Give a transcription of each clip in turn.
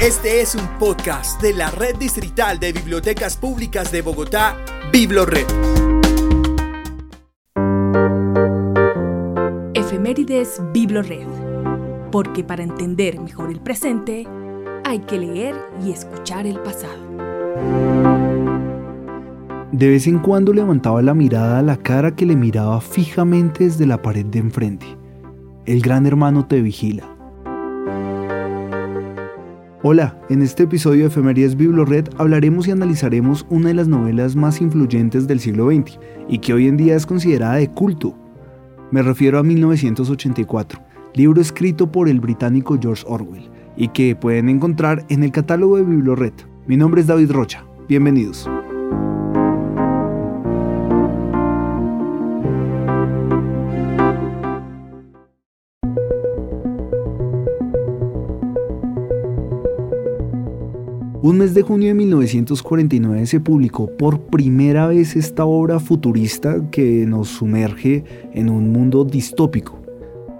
Este es un podcast de la Red Distrital de Bibliotecas Públicas de Bogotá, BibloRed. Efemérides BibloRed. Porque para entender mejor el presente, hay que leer y escuchar el pasado. De vez en cuando levantaba la mirada a la cara que le miraba fijamente desde la pared de enfrente. El gran hermano te vigila. Hola, en este episodio de Efemérides BibloRed hablaremos y analizaremos una de las novelas más influyentes del siglo XX y que hoy en día es considerada de culto. Me refiero a 1984, libro escrito por el británico George Orwell y que pueden encontrar en el catálogo de BibloRed. Mi nombre es David Rocha, bienvenidos. Un mes de junio de 1949 se publicó por primera vez esta obra futurista que nos sumerge en un mundo distópico,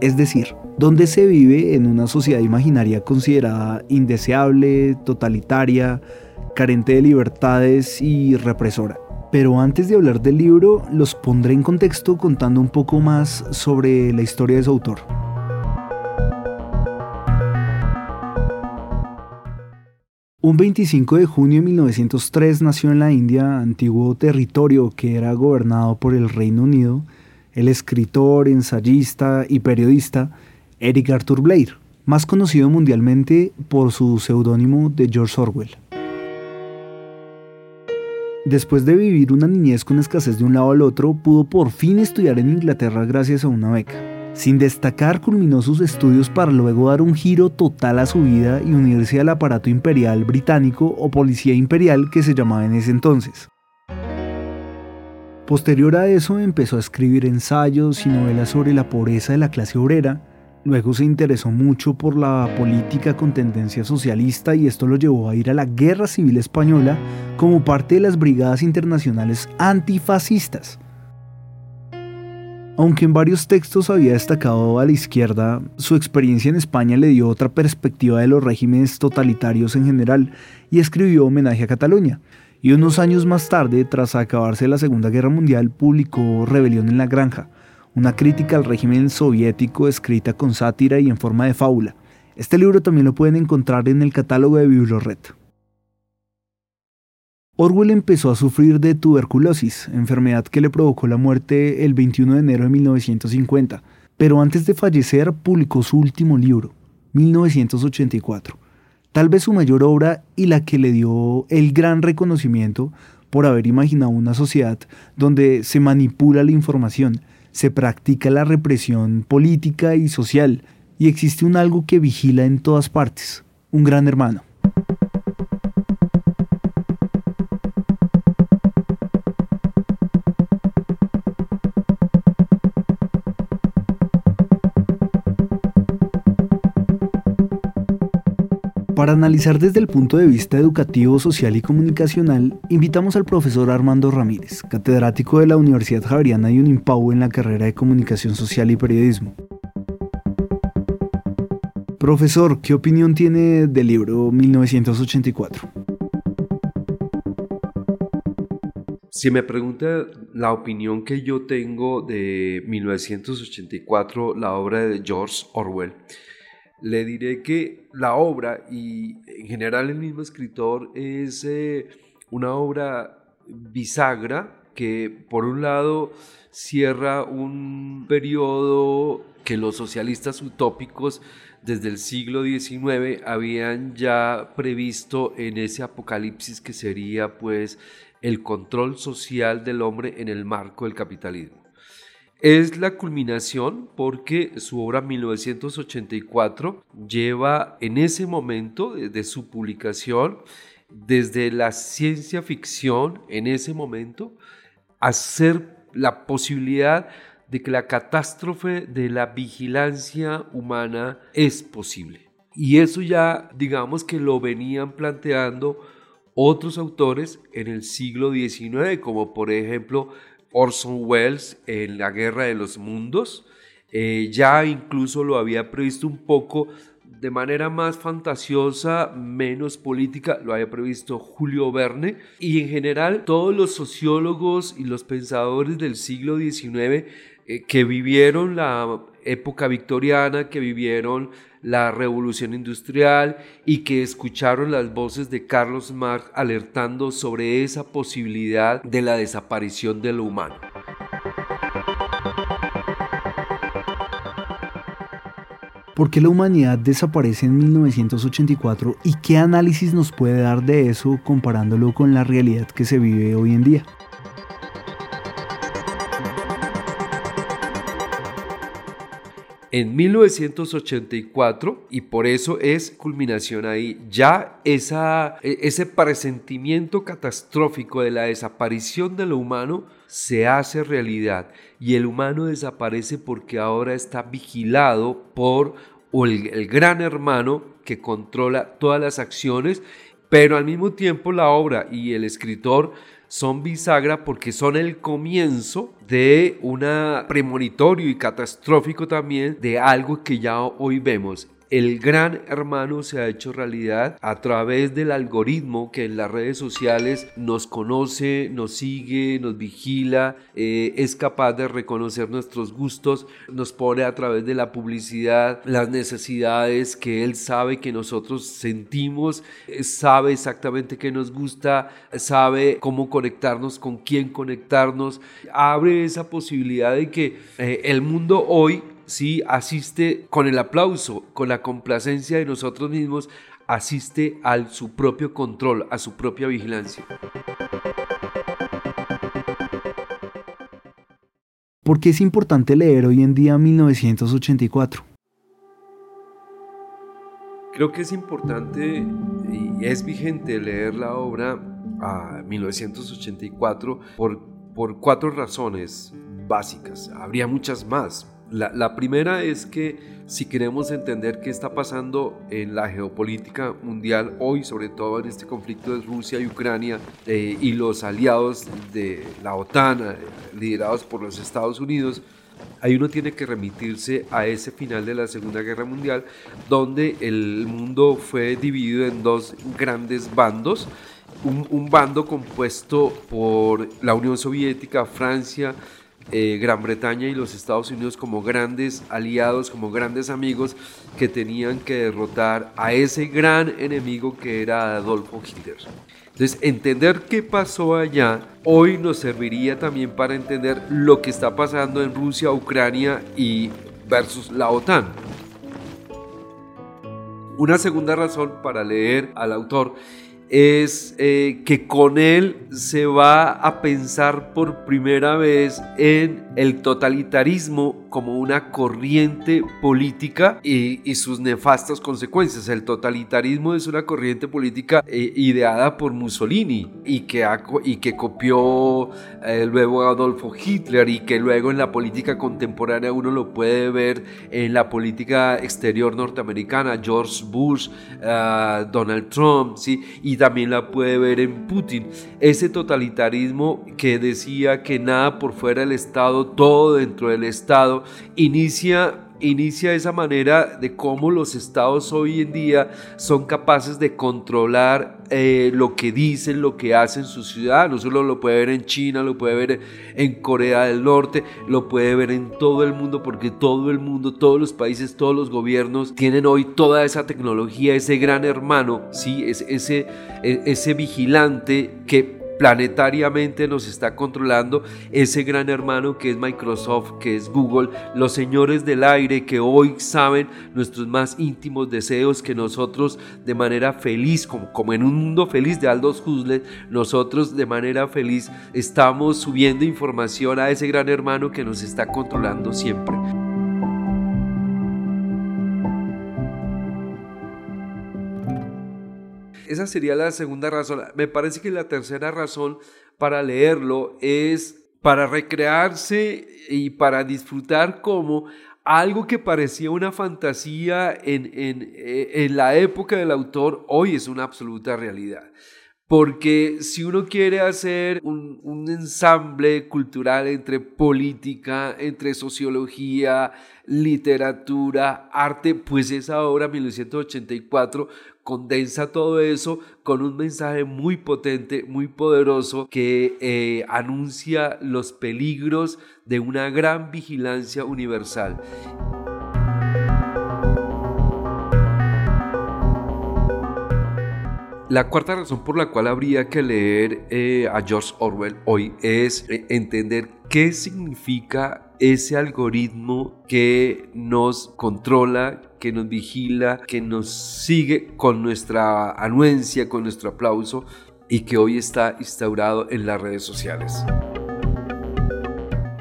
es decir, donde se vive en una sociedad imaginaria considerada indeseable, totalitaria, carente de libertades y represora. Pero antes de hablar del libro, los pondré en contexto contando un poco más sobre la historia de su autor. Un 25 de junio de 1903 nació en la India, antiguo territorio que era gobernado por el Reino Unido, el escritor, ensayista y periodista Eric Arthur Blair, más conocido mundialmente por su seudónimo de George Orwell. Después de vivir una niñez con escasez de un lado al otro, pudo por fin estudiar en Inglaterra gracias a una beca. Sin destacar, culminó sus estudios para luego dar un giro total a su vida y unirse al aparato imperial británico o policía imperial que se llamaba en ese entonces. Posterior a eso empezó a escribir ensayos y novelas sobre la pobreza de la clase obrera, luego se interesó mucho por la política con tendencia socialista y esto lo llevó a ir a la Guerra Civil Española como parte de las brigadas internacionales antifascistas. Aunque en varios textos había destacado a la izquierda, su experiencia en España le dio otra perspectiva de los regímenes totalitarios en general y escribió homenaje a Cataluña. Y unos años más tarde, tras acabarse la Segunda Guerra Mundial, publicó Rebelión en la Granja, una crítica al régimen soviético escrita con sátira y en forma de fábula. Este libro también lo pueden encontrar en el catálogo de BibloRed. Orwell empezó a sufrir de tuberculosis, enfermedad que le provocó la muerte el 21 de enero de 1950, pero antes de fallecer publicó su último libro, 1984, tal vez su mayor obra y la que le dio el gran reconocimiento por haber imaginado una sociedad donde se manipula la información, se practica la represión política y social, y existe un algo que vigila en todas partes, un gran hermano. Para analizar desde el punto de vista educativo, social y comunicacional, invitamos al profesor Armando Ramírez, catedrático de la Universidad Javeriana y Unimpau en la carrera de Comunicación Social y Periodismo. Profesor, ¿qué opinión tiene del libro 1984? Si me pregunta la opinión que yo tengo de 1984, la obra de George Orwell, le diré que la obra y en general el mismo escritor es eh, una obra bisagra que por un lado cierra un periodo que los socialistas utópicos desde el siglo XIX habían ya previsto en ese apocalipsis que sería pues el control social del hombre en el marco del capitalismo. Es la culminación porque su obra 1984 lleva en ese momento de, su publicación desde la ciencia ficción en ese momento a ser la posibilidad de que la catástrofe de la vigilancia humana es posible. Y eso ya digamos que lo venían planteando otros autores en el siglo XIX, como por ejemplo Orson Welles en La Guerra de los Mundos. Eh, ya incluso lo había previsto un poco de manera más fantasiosa, menos política, lo había previsto Julio Verne, y en general todos los sociólogos y los pensadores del siglo XIX eh, que vivieron la época victoriana, que vivieron la revolución industrial y que escucharon las voces de Carlos Marx alertando sobre esa posibilidad de la desaparición de lo humano. ¿Por qué la humanidad desaparece en 1984 y qué análisis nos puede dar de eso comparándolo con la realidad que se vive hoy en día? En 1984 y por eso es culminación ahí. Ya esa, e, ese presentimiento catastrófico de la desaparición de lo humano se hace realidad y el humano desaparece porque ahora está vigilado por el, el gran hermano que controla todas las acciones, pero al mismo tiempo la obra y el escritor son bisagra porque son el comienzo de una premonitorio y catastrófico también de algo que ya hoy vemos el gran hermano se ha hecho realidad a través del algoritmo que en las redes sociales nos conoce, nos sigue, nos vigila, eh, es capaz de reconocer nuestros gustos, nos pone a través de la publicidad las necesidades que él sabe que nosotros sentimos, eh, sabe exactamente qué nos gusta, sabe cómo conectarnos, con quién conectarnos, abre esa posibilidad de que eh, el mundo hoy sí asiste con el aplauso, con la complacencia de nosotros mismos, asiste a su propio control, a su propia vigilancia. ¿Por qué es importante leer hoy en día 1984? Creo que es importante y es vigente leer la obra a 1984 por, por cuatro razones básicas. Habría muchas más, la, primera es que si queremos entender qué está pasando en la geopolítica mundial hoy, sobre todo en este conflicto de Rusia y Ucrania eh, y los aliados de la OTAN, eh, liderados por los Estados Unidos, ahí uno tiene que remitirse a ese final de la Segunda Guerra Mundial, donde el mundo fue dividido en dos grandes bandos. un bando compuesto por la Unión Soviética, Francia, eh, Gran Bretaña y los Estados Unidos como grandes aliados, como grandes amigos que tenían que derrotar a ese gran enemigo que era Adolfo Hitler. Entonces, entender qué pasó allá hoy nos serviría también para entender lo que está pasando en Rusia, Ucrania y versus la OTAN. Una segunda razón para leer al autor es eh, que con él se va a pensar por primera vez en el totalitarismo como una corriente política y, sus nefastas consecuencias. El totalitarismo es una corriente política eh, ideada por Mussolini y que, y que copió eh, luego Adolfo Hitler y que luego en la política contemporánea uno lo puede ver en la política exterior norteamericana, George Bush, Donald Trump, ¿sí? y también la puede ver en Putin. Ese totalitarismo que decía que nada por fuera del Estado, todo dentro del Estado, inicia inicia esa manera de cómo los estados hoy en día son capaces de controlar eh, lo que dicen, lo que hacen sus ciudadanos. Uno lo puede ver en China, lo puede ver en Corea del Norte, lo puede ver en todo el mundo, porque todo el mundo, todos los países, todos los gobiernos tienen hoy toda esa tecnología, ese gran hermano, ¿sí? ese, e, ese vigilante que planetariamente nos está controlando ese gran hermano que es Microsoft, que es Google, los señores del aire que hoy saben nuestros más íntimos deseos que nosotros de manera feliz, como, en un mundo feliz de Aldous Huxley, nosotros de manera feliz estamos subiendo información a ese gran hermano que nos está controlando siempre. Sería la segunda razón. Me parece que la tercera razón para leerlo es para recrearse y para disfrutar como algo que parecía una fantasía en, en, eh, en la época del autor, hoy es una absoluta realidad Porque si uno quiere hacer un, un, ensamble cultural entre política, entre sociología, literatura, arte, pues esa obra 1984 condensa todo eso con un mensaje muy potente, muy poderoso, que eh, anuncia los peligros de una gran vigilancia universal. La cuarta razón por la cual habría que leer eh, a George Orwell hoy es eh, entender qué significa ese algoritmo que nos controla, que nos vigila, que nos sigue con nuestra anuencia, con nuestro aplauso y que hoy está instaurado en las redes sociales.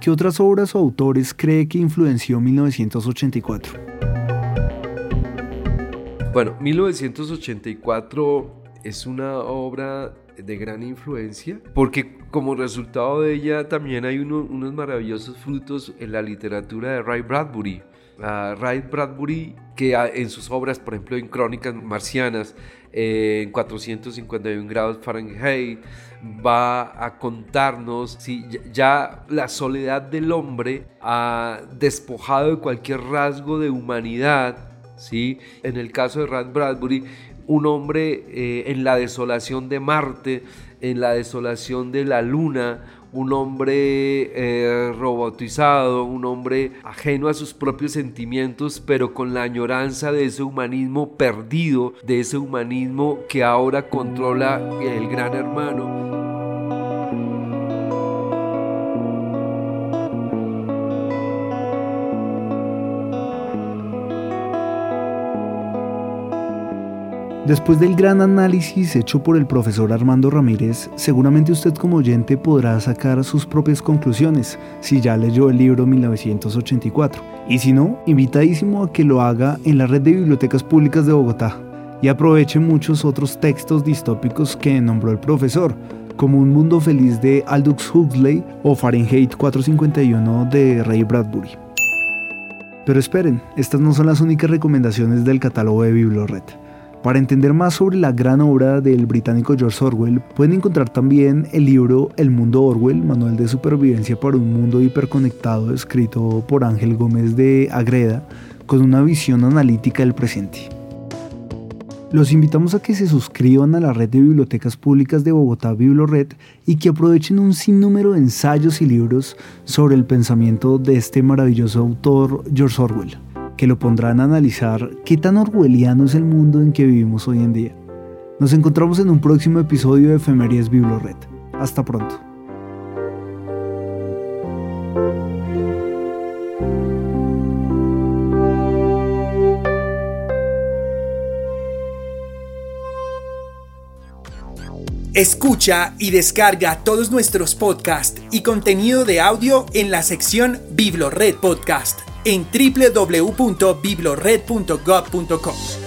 ¿Qué otras obras o autores cree que influenció 1984? Bueno, 1984 es una obra de gran influencia porque como resultado de ella también hay unos maravillosos frutos en la literatura de Ray Bradbury. Ray Bradbury, que en sus obras, por ejemplo, en Crónicas Marcianas, en 451 grados Fahrenheit, va a contarnos si ya la soledad del hombre ha despojado de cualquier rasgo de humanidad. ¿sí? En el caso de Ray Bradbury, un hombre eh, en la desolación de Marte, en la desolación de la Luna, un hombre eh, robotizado, un hombre ajeno a sus propios sentimientos, pero con la añoranza de ese humanismo perdido, de ese humanismo que ahora controla el gran hermano. Después del gran análisis hecho por el profesor Armando Ramírez, seguramente usted como oyente podrá sacar sus propias conclusiones si ya leyó el libro 1984. Y si no, invitadísimo a que lo haga en la red de bibliotecas públicas de Bogotá y aproveche muchos otros textos distópicos que nombró el profesor, como Un Mundo Feliz de Aldous Huxley o Fahrenheit 451 de Ray Bradbury. Pero esperen, estas no son las únicas recomendaciones del catálogo de BiblioRed. Para entender más sobre la gran obra del británico George Orwell, pueden encontrar también el libro El Mundo Orwell, Manual de Supervivencia para un Mundo Hiperconectado, escrito por Ángel Gómez de Agreda, con una visión analítica del presente. Los invitamos a que se suscriban a la red de bibliotecas públicas de Bogotá BibloRed y que aprovechen un sinnúmero de ensayos y libros sobre el pensamiento de este maravilloso autor George Orwell que lo pondrán a analizar qué tan orwelliano es el mundo en que vivimos hoy en día. Nos encontramos en un próximo episodio de Efemerías Biblored. Hasta pronto. Escucha y descarga todos nuestros podcasts y contenido de audio en la sección Biblored Podcast en www.biblored.gov.com.